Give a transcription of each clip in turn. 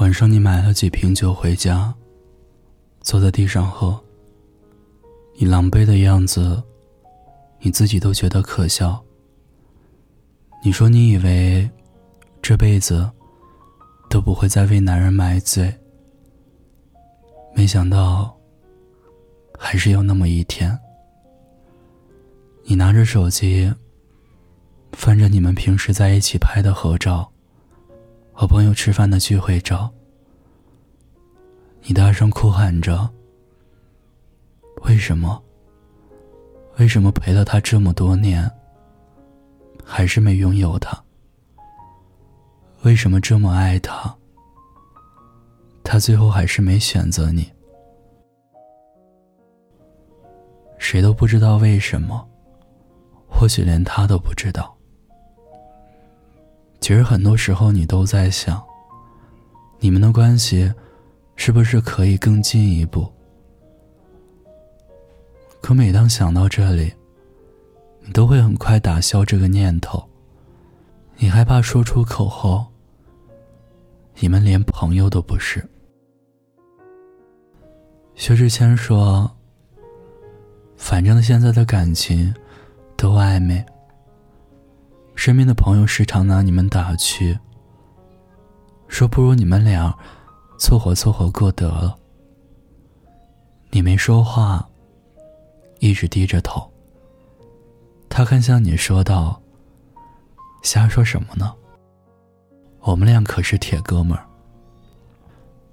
晚上你买了几瓶酒回家，坐在地上喝。你狼狈的样子，你自己都觉得可笑。你说你以为这辈子都不会再为男人买醉，没想到还是有那么一天。你拿着手机，翻着你们平时在一起拍的合照。和朋友吃饭的聚会照，你大声哭喊着：“为什么？为什么陪了他这么多年，还是没拥有他？为什么这么爱他，他最后还是没选择你？谁都不知道为什么，或许连他都不知道。”其实很多时候，你都在想，你们的关系是不是可以更进一步？可每当想到这里，你都会很快打消这个念头。你害怕说出口后，你们连朋友都不是。薛之谦说：“反正现在的感情都暧昧。”身边的朋友时常拿你们打趣，说不如你们俩凑合凑合过得了。你没说话，一直低着头。他看向你说道：“瞎说什么呢？我们俩可是铁哥们儿。”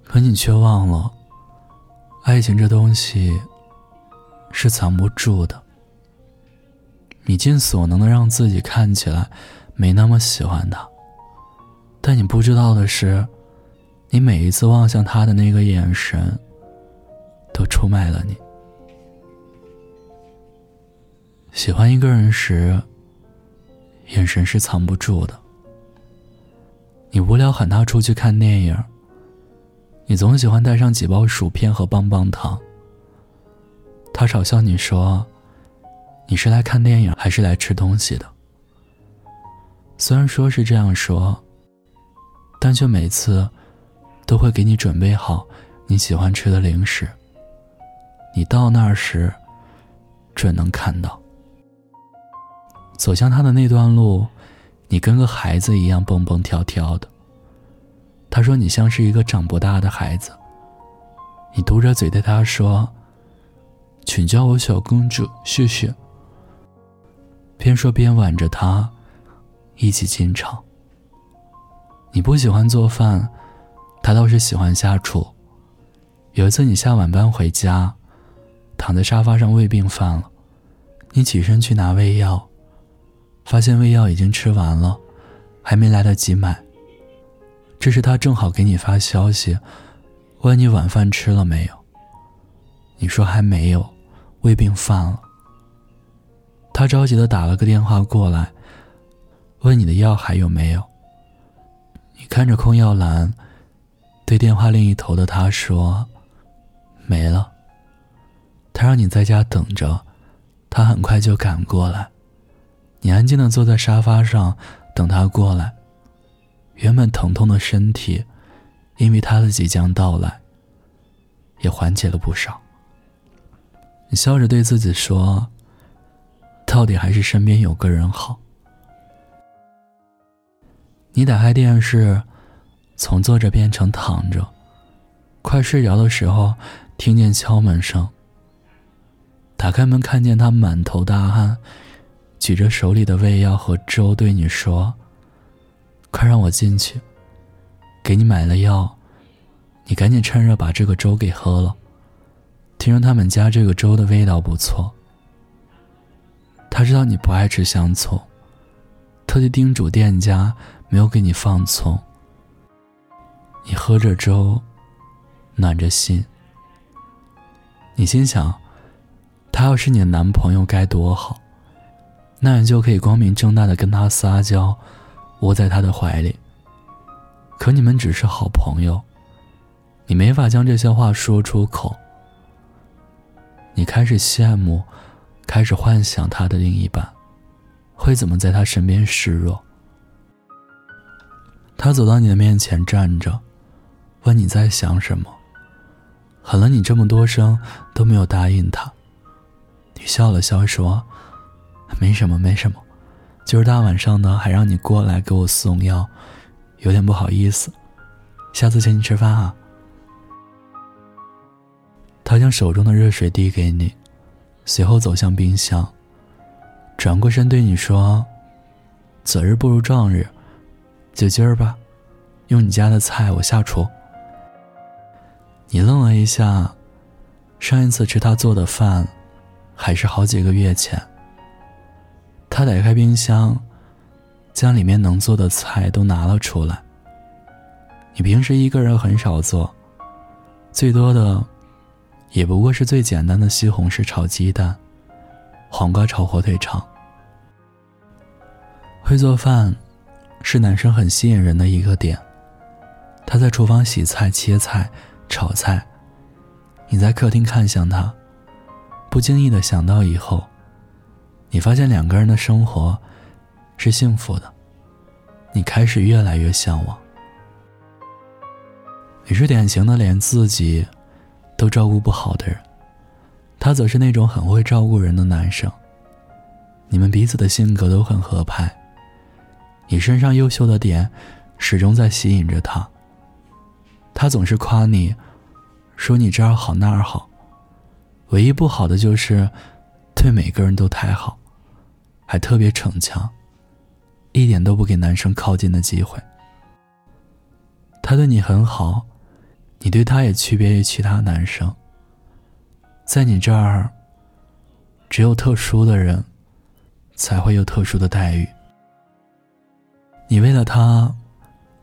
可你却忘了，爱情这东西是藏不住的。你尽所能的让自己看起来没那么喜欢他，但你不知道的是，你每一次望向他的那个眼神，都出卖了你。喜欢一个人时，眼神是藏不住的。你无聊喊他出去看电影，你总喜欢带上几包薯片和棒棒糖。他嘲笑你说。你是来看电影还是来吃东西的？虽然说是这样说，但却每次都会给你准备好你喜欢吃的零食。你到那儿时，准能看到。走向他的那段路，你跟个孩子一样蹦蹦跳跳的。他说你像是一个长不大的孩子。你嘟着嘴对他说：“请叫我小公主，谢谢。”边说边挽着他，一起进场。你不喜欢做饭，他倒是喜欢下厨。有一次你下晚班回家，躺在沙发上胃病犯了，你起身去拿胃药，发现胃药已经吃完了，还没来得及买。这时他正好给你发消息，问你晚饭吃了没有。你说还没有，胃病犯了。他着急的打了个电话过来，问你的药还有没有。你看着空药栏，对电话另一头的他说：“没了。”他让你在家等着，他很快就赶过来。你安静的坐在沙发上等他过来。原本疼痛的身体，因为他的即将到来，也缓解了不少。你笑着对自己说。到底还是身边有个人好。你打开电视，从坐着变成躺着，快睡着的时候，听见敲门声。打开门，看见他满头大汗，举着手里的胃药和粥，对你说：“快让我进去，给你买了药，你赶紧趁热把这个粥给喝了。听说他们家这个粥的味道不错。”他知道你不爱吃香葱，特地叮嘱店家没有给你放葱。你喝着粥，暖着心。你心想，他要是你的男朋友该多好，那你就可以光明正大的跟他撒娇，窝在他的怀里。可你们只是好朋友，你没法将这些话说出口。你开始羡慕。开始幻想他的另一半会怎么在他身边示弱。他走到你的面前站着，问你在想什么，喊了你这么多声都没有答应他。你笑了笑说：“没什么，没什么，今儿大晚上的还让你过来给我送药，有点不好意思。下次请你吃饭啊。”他将手中的热水递给你，随后走向冰箱，转过身对你说：“择日不如撞日，就今儿吧，用你家的菜我下厨。”你愣了一下，上一次吃他做的饭。还是好几个月前。他打开冰箱，将里面能做的菜都拿了出来。你平时一个人很少做，最多的也不过是最简单的西红柿炒鸡蛋、黄瓜炒火腿肠。会做饭是男生很吸引人的一个点。他在厨房洗菜、切菜、炒菜，你在客厅看向他。不经意的想到以后，你发现两个人的生活是幸福的，你开始越来越向往。你是典型的连自己都照顾不好的人，他则是那种很会照顾人的男生。你们彼此的性格都很合拍，你身上优秀的点始终在吸引着他。他总是夸你，说你这儿好那儿好。唯一不好的就是，对每个人都太好，还特别逞强，一点都不给男生靠近的机会。他对你很好，你对他也区别于其他男生。在你这儿，只有特殊的人，才会有特殊的待遇。你为了他，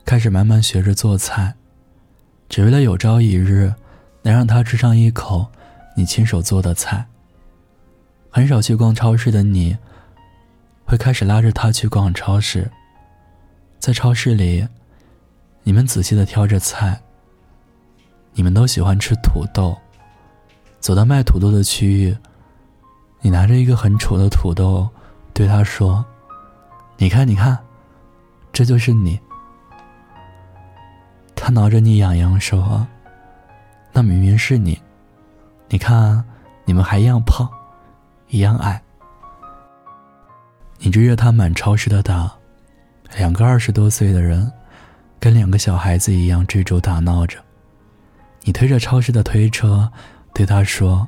开始慢慢学着做菜，只为了有朝一日，能让他吃上一口。你亲手做的菜。很少去逛超市的你，会开始拉着他去逛超市。在超市里，你们仔细的挑着菜。你们都喜欢吃土豆。走到卖土豆的区域，你拿着一个很丑的土豆，对他说：“你看，你看，这就是你。”他挠着你痒痒说：“那明明是你。”你看，你们还一样胖，一样矮。你追着他满超市的打，两个二十多岁的人，跟两个小孩子一样追逐打闹着。你推着超市的推车，对他说：“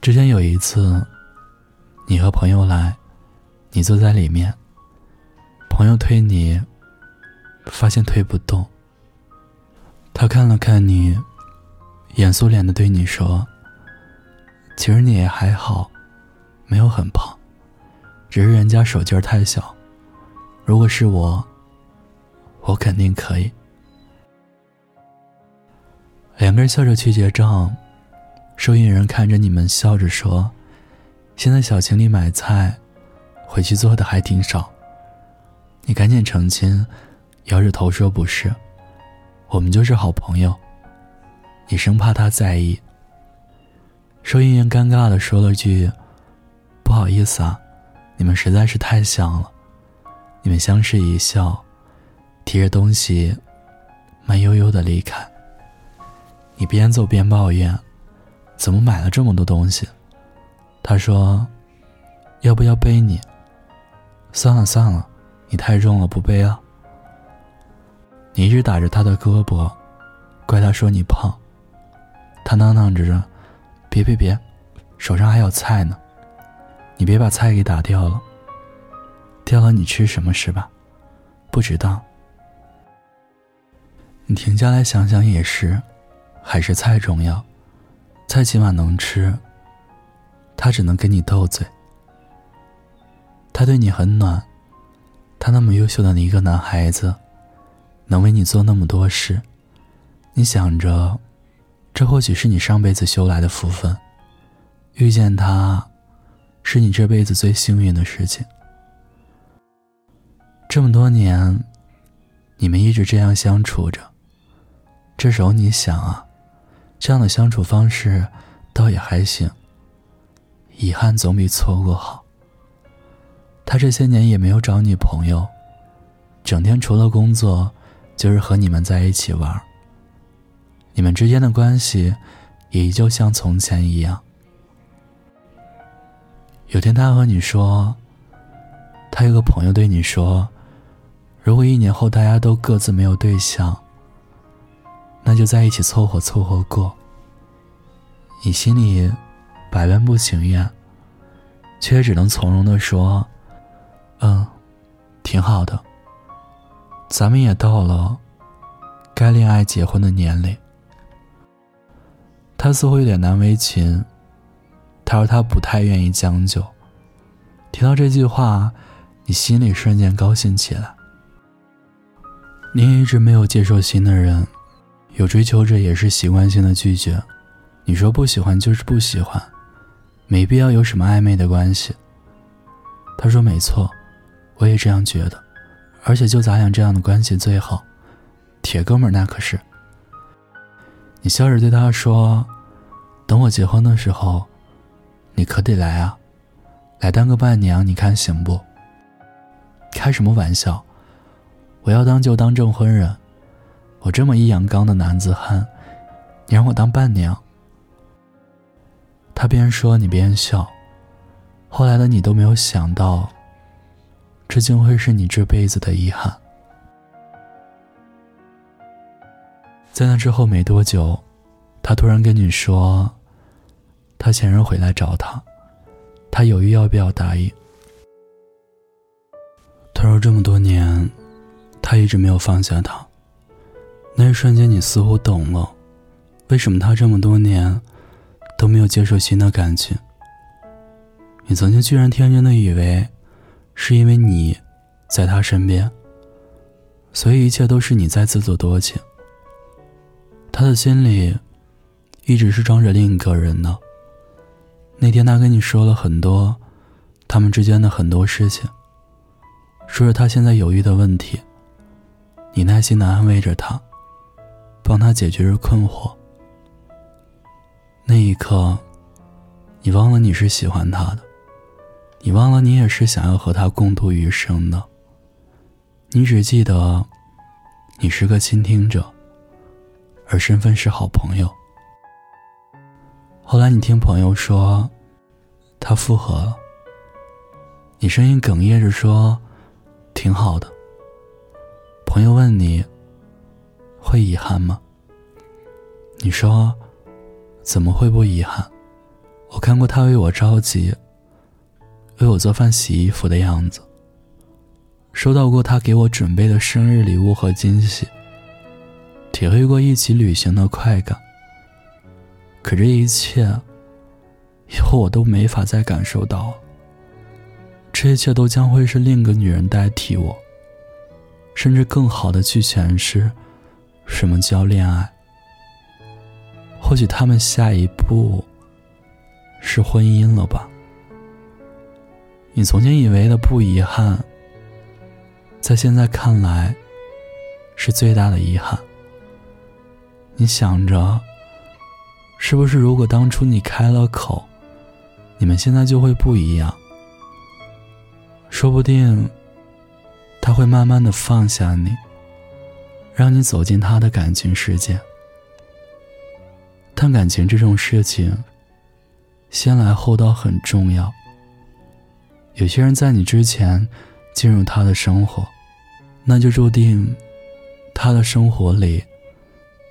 之前有一次，你和朋友来，你坐在里面，朋友推你，发现推不动。他看了看你。”严肃脸的对你说：“其实你也还好，没有很胖，只是人家手劲儿太小。如果是我，我肯定可以。”两个人笑着去结账，收银人看着你们笑着说：“现在小情侣买菜，回去做的还挺少。”你赶紧澄清，摇着头说：“不是，我们就是好朋友。”你生怕他在意。收银员尴尬的说了句：“不好意思啊，你们实在是太像了。”你们相视一笑，提着东西，慢悠悠的离开。你边走边抱怨：“怎么买了这么多东西？”他说：“要不要背你？”算了算了，你太重了，不背了。你一直打着他的胳膊，怪他说你胖。他囔囔着：“别别别，手上还有菜呢，你别把菜给打掉了。掉了你吃什么是吧？不值当。你停下来想想也是，还是菜重要，菜起码能吃。他只能跟你斗嘴。他对你很暖，他那么优秀的一个男孩子，能为你做那么多事，你想着。”这或许是你上辈子修来的福分，遇见他，是你这辈子最幸运的事情。这么多年，你们一直这样相处着。这时候你想啊，这样的相处方式倒也还行。遗憾总比错过好。他这些年也没有找女朋友，整天除了工作，就是和你们在一起玩。你们之间的关系也依旧像从前一样。有天他和你说，他有个朋友对你说，如果一年后大家都各自没有对象，那就在一起凑合凑合过。你心里百般不情愿，却也只能从容的说：“嗯，挺好的。咱们也到了该恋爱结婚的年龄。”他似乎有点难为情。他说他不太愿意将就。听到这句话，你心里瞬间高兴起来。你也一直没有接受新的人，有追求者也是习惯性的拒绝。你说不喜欢就是不喜欢，没必要有什么暧昧的关系。他说没错，我也这样觉得，而且就咱俩这样的关系最好，铁哥们那可是。你笑着对他说：“等我结婚的时候。”你可得来啊，来当个伴娘，你看行不？开什么玩笑！我要当就当证婚人。我这么一阳刚的男子汉，你让我当伴娘？他边说你边笑。后来的你都没有想到，这竟会是你这辈子的遗憾。在那之后没多久，他突然跟你说。他前任回来找他，他犹豫要不要答应。他说这么多年，他一直没有放下他。那一瞬间，你似乎懂了，为什么他这么多年都没有接受新的感情。你曾经居然天真的以为，是因为你在他身边，所以一切都是你在自作多情。他的心里一直是装着另一个人呢。那天他跟你说了很多，他们之间的很多事情，说着他现在犹豫的问题。你耐心的安慰着他，帮他解决着困惑。那一刻，你忘了你是喜欢他的，你忘了你也是想要和他共度余生的。你只记得，你是个倾听者，而身份是好朋友。后来你听朋友说，他复合了。你声音哽咽着说：“挺好的。”朋友问你：“会遗憾吗？”你说：“怎么会不遗憾？我看过他为我着急，为我做饭、洗衣服的样子，收到过他给我准备的生日礼物和惊喜，体会过一起旅行的快感。”可这一切，以后我都没法再感受到。这一切都将会是另一个女人代替我，甚至更好的去诠释什么叫恋爱。或许他们下一步是婚姻了吧？你曾经以为的不遗憾，在现在看来是最大的遗憾。你想着。是不是如果当初你开了口，你们现在就会不一样？说不定他会慢慢的放下你，让你走进他的感情世界。但感情这种事情，先来后到很重要。有些人在你之前进入他的生活，那就注定他的生活里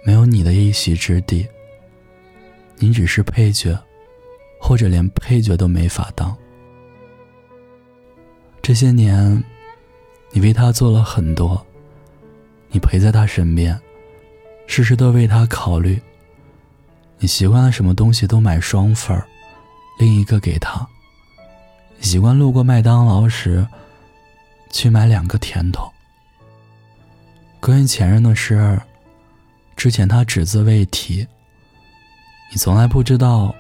没有你的一席之地。你只是配角，或者连配角都没法当。这些年，你为他做了很多，你陪在他身边，事事都为他考虑。你习惯了什么东西都买双份儿，另一个给他。习惯路过麦当劳时，去买两个甜筒。关于前任的事儿，之前他只字未提。你从来不知道，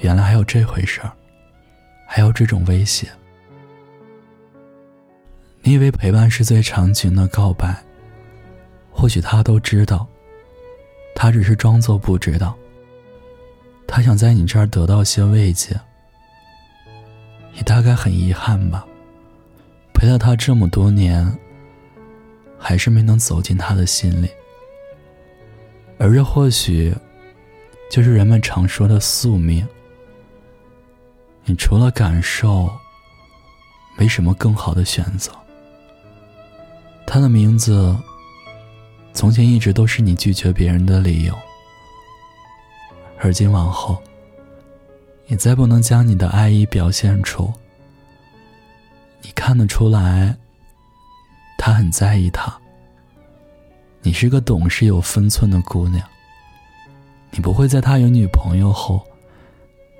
原来还有这回事儿，还有这种威胁。你以为陪伴是最长情的告白，或许他都知道，他只是装作不知道。他想在你这儿得到些慰藉。你大概很遗憾吧，陪了他这么多年，还是没能走进他的心里。而这或许就是人们常说的宿命。你除了感受，没什么更好的选择。他的名字，从前一直都是你拒绝别人的理由，而今往后，你再不能将你的爱意表现出。你看得出来，他很在意他。你是个懂事有分寸的姑娘，你不会在他有女朋友后，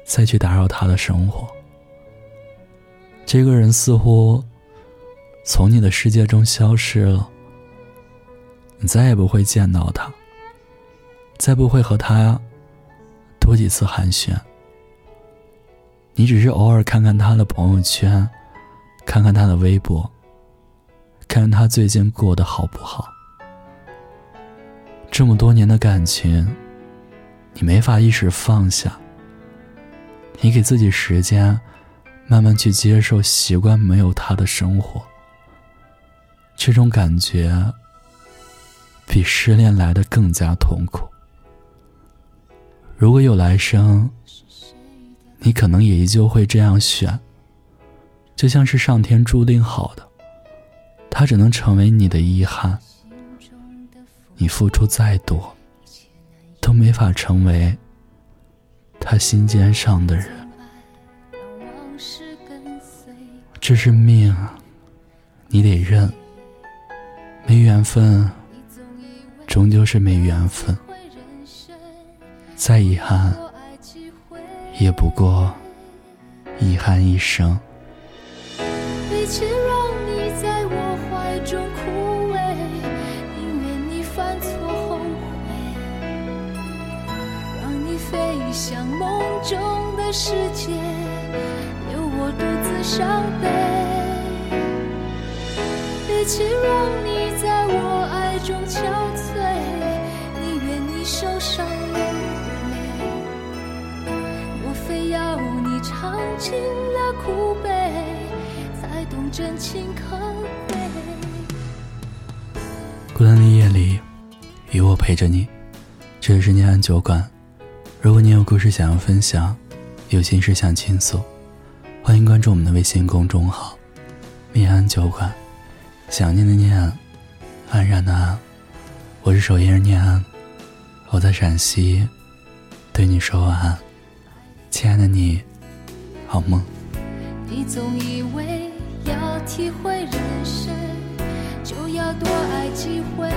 再去打扰他的生活。这个人似乎从你的世界中消失了，你再也不会见到他，再不会和他多几次寒暄。你只是偶尔看看他的朋友圈，看看他的微博，看看他最近过得好不好。这么多年的感情，你没法一时放下。你给自己时间，慢慢去接受、习惯没有他的生活。这种感觉，比失恋来的更加痛苦。如果有来生，你可能也依旧会这样选。就像是上天注定好的，他只能成为你的遗憾。你付出再多，都没法成为他心尖上的人。这是命，你得认。没缘分，终究是没缘分。再遗憾，也不过遗憾一生。与其让你在我怀中枯萎，宁愿你犯错后悔，让你飞向梦中的世界，留我独自伤悲。与其让你在我爱中憔悴，受伤流泪。我非要你尝尽了苦悲，才懂真情可贵。孤单的夜里，有我陪着你。这里是念安酒馆。如果你有故事想要分享，有心事想倾诉，欢迎关注我们的微信公众号“念安酒馆”。想念的念，安然的安，我是守夜人念安，我在陕西，对你说晚安，亲爱的你，好梦。你总以为要体会人生，就要多爱几回。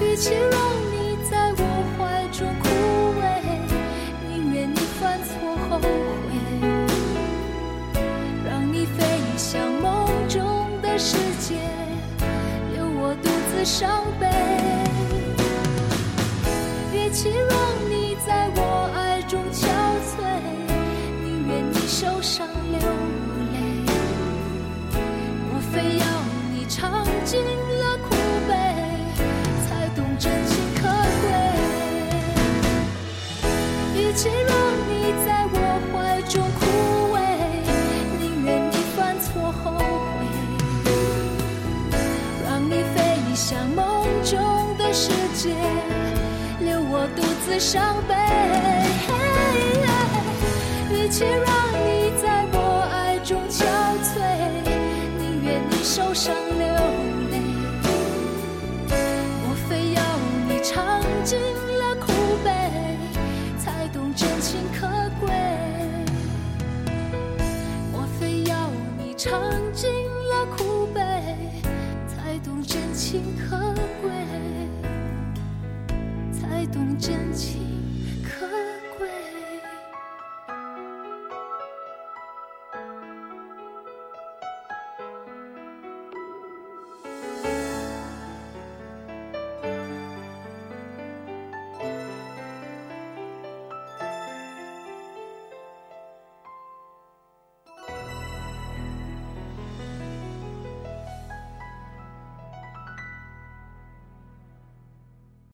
与其伤悲。与其让你我独自伤悲。与其让你在我爱中憔悴，宁愿你受伤流泪，我非要你尝尽了苦悲，才懂真情。可贵，我非要你尝尽了苦悲，才懂真情可贵，才懂真情。